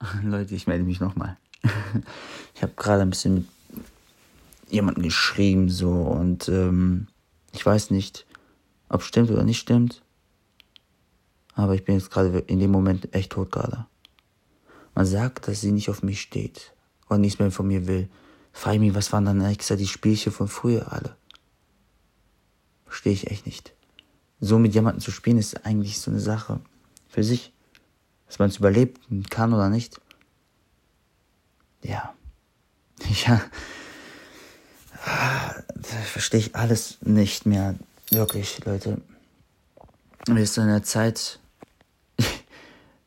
Leute, ich melde mich nochmal. ich habe gerade ein bisschen mit jemandem geschrieben, so, und ähm, ich weiß nicht, ob stimmt oder nicht stimmt. Aber ich bin jetzt gerade in dem Moment echt tot gerade. Man sagt, dass sie nicht auf mich steht und nichts mehr von mir will. Frage ich mich, was waren dann extra die Spielchen von früher alle? Verstehe ich echt nicht. So mit jemandem zu spielen ist eigentlich so eine Sache für sich. Dass man es überlebt kann oder nicht. Ja. Ja. Da verstehe ich alles nicht mehr. Wirklich, Leute. Wir sind in der Zeit,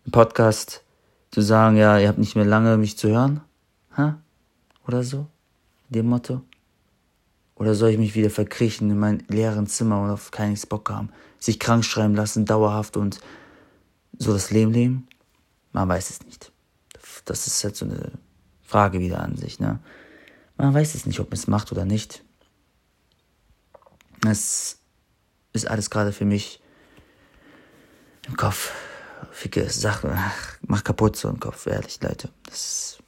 im Podcast zu sagen, ja, ihr habt nicht mehr lange mich zu hören. Ha? Oder so? Dem Motto. Oder soll ich mich wieder verkriechen in mein leeren Zimmer und auf keinen Bock haben? Sich krank schreiben lassen, dauerhaft und so das Leben leben? Man weiß es nicht. Das ist halt so eine Frage wieder an sich, ne? Man weiß es nicht, ob man es macht oder nicht. Es ist alles gerade für mich im Kopf. Ficke Sache. Mach kaputt so im Kopf, ehrlich, Leute. Das ist,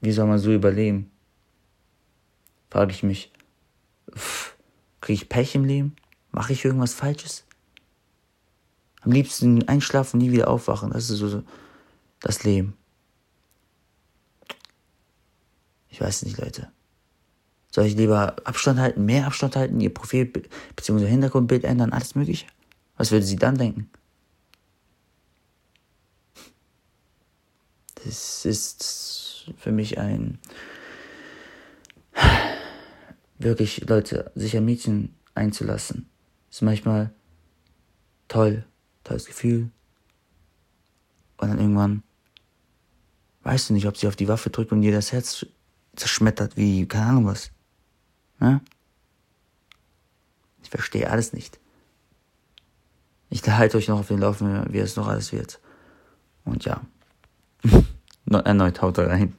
wie soll man so überleben? Frage ich mich. Kriege ich Pech im Leben? Mache ich irgendwas Falsches? Am liebsten einschlafen, nie wieder aufwachen. Das ist so das Leben. Ich weiß nicht, Leute. Soll ich lieber Abstand halten, mehr Abstand halten, ihr Profil bzw. Hintergrundbild ändern, alles mögliche? Was würde sie dann denken? Das ist für mich ein wirklich Leute sich ein Mädchen einzulassen. Ist manchmal toll, tolles Gefühl. Und dann irgendwann weißt du nicht, ob sie auf die Waffe drückt und dir das Herz zerschmettert wie, keine Ahnung was. Ne? Ich verstehe alles nicht. Ich halte euch noch auf den Laufen, wie es noch alles wird. Und ja, erneut haut rein.